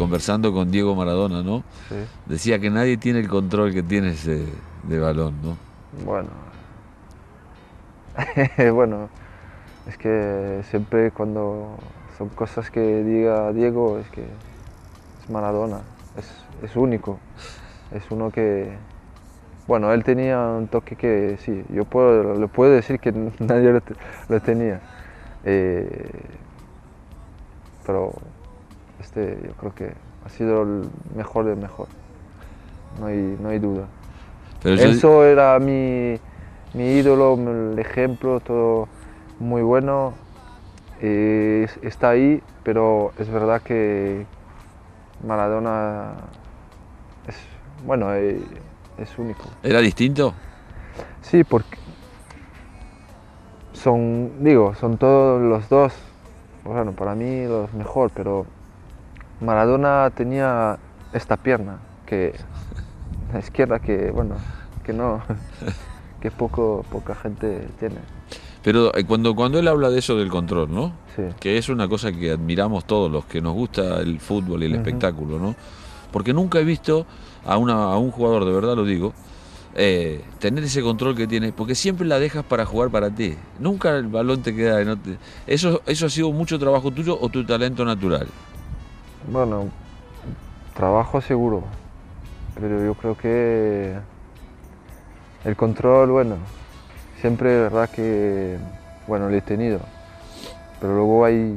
conversando con Diego Maradona, ¿no? Sí. Decía que nadie tiene el control que tienes de, de balón, ¿no? Bueno. bueno, es que siempre cuando son cosas que diga Diego es que es Maradona, es, es único. Es uno que. Bueno, él tenía un toque que sí, yo puedo, le puedo decir que nadie lo, te- lo tenía. Eh, pero este yo creo que ha sido el mejor del mejor. No hay, no hay duda. Pero Enzo era mi, mi ídolo, el ejemplo, todo muy bueno. Eh, es- está ahí, pero es verdad que Maradona es, bueno, eh, es único. ¿Era distinto? Sí, porque son, digo, son todos los dos, bueno, para mí los mejor, pero Maradona tenía esta pierna, que la izquierda que, bueno, que no, que poco, poca gente tiene. Pero eh, cuando, cuando él habla de eso del control, ¿no? Sí, Que es una cosa que admiramos todos los que nos gusta el fútbol y el espectáculo, ¿no? Porque nunca he visto a, una, a un jugador, de verdad lo digo, eh, tener ese control que tiene, porque siempre la dejas para jugar para ti. Nunca el balón te queda. no te- ¿Eso, ¿Eso ha sido mucho trabajo tuyo o tu talento natural? Bueno, trabajo seguro, pero yo creo que el control, bueno, siempre es verdad que, bueno, lo he tenido, pero luego hay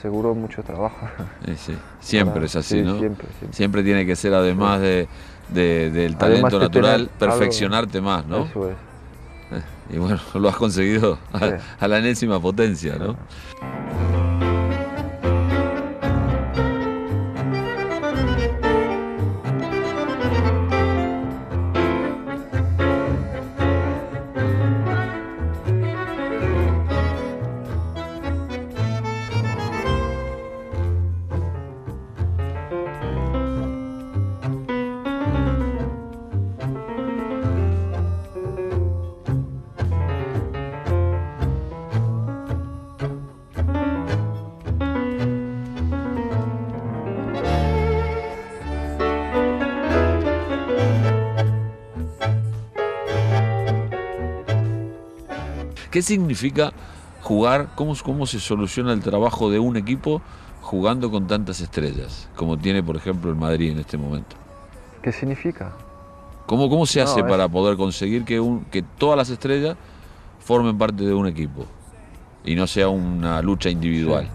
seguro mucho trabajo. Eh, sí, Siempre es así, sí, ¿no? Siempre, siempre. Siempre tiene que ser, además de, de- del talento Además de natural, algo- perfeccionarte más, ¿no? Eso es. Y bueno, lo has conseguido a, Sí. a la enésima potencia, ¿no? ¿Qué significa jugar? ¿Cómo, ¿Cómo se soluciona el trabajo de un equipo jugando con tantas estrellas, como tiene, por ejemplo, el Madrid en este momento? ¿Qué significa? ¿Cómo, cómo se No, hace es- para poder conseguir que, un- que todas las estrellas formen parte de un equipo y no sea una lucha individual?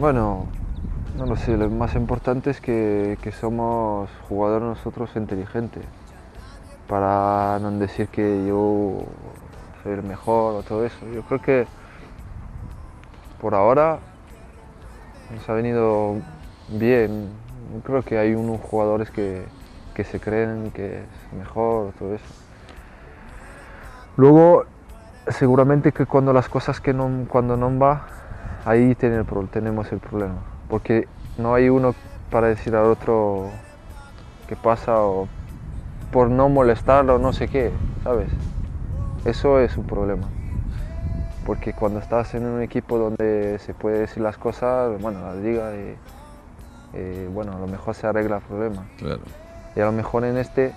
Bueno, no lo sé, lo más importante es que, que somos jugadores nosotros inteligentes, para no decir que yo soy mejor o todo eso. Yo creo que por ahora nos ha venido bien. Yo creo que hay unos jugadores que, que se creen que es mejor, todo eso. Luego, seguramente que cuando las cosas que no, cuando no va, ahí tenemos el problema. Porque no hay uno para decir al otro qué pasa o por no molestarlo o no sé qué, ¿sabes? Eso es un problema. Porque cuando estás en un equipo donde se puede decir las cosas, bueno, las diga y, y, bueno, a lo mejor se arregla el problema. Claro. Y a lo mejor en este,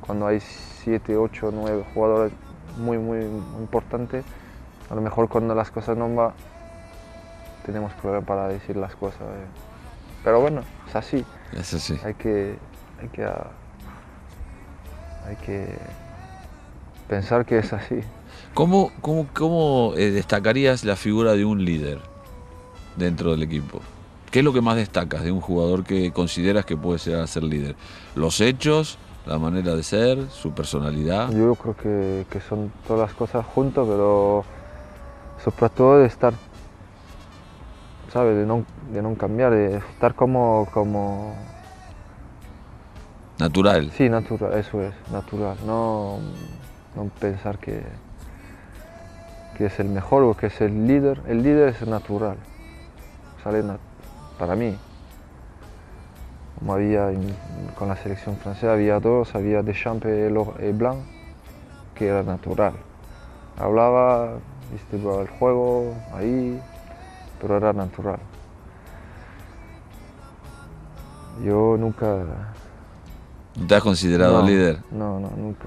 cuando hay 7, 8, 9 jugadores muy, muy importantes, a lo mejor cuando las cosas no van, tenemos problemas para decir las cosas. eh. Pero bueno, es así. Es así. Hay que, hay que, hay que pensar que es así. ¿Cómo, cómo, cómo eh, destacarías la figura de un líder dentro del equipo? ¿Qué es lo que más destacas de un jugador que consideras que puede ser a ser líder? ¿Los hechos, la manera de ser, su personalidad? Yo creo que, que son todas las cosas juntas, pero sobre todo de estar, ¿sabes? De no, de no cambiar, de estar como, como, Natural. sí, natural, eso es, natural. No, no pensar que, que es el mejor o que es el líder. El líder es natural, sale nat- para mí. Como había en- con la selección francesa, había dos, había Deschamps y Blanc, que era natural. Hablaba, viste, el juego ahí, pero era natural. Yo nunca... ¿No te has considerado no, líder? No, no, nunca.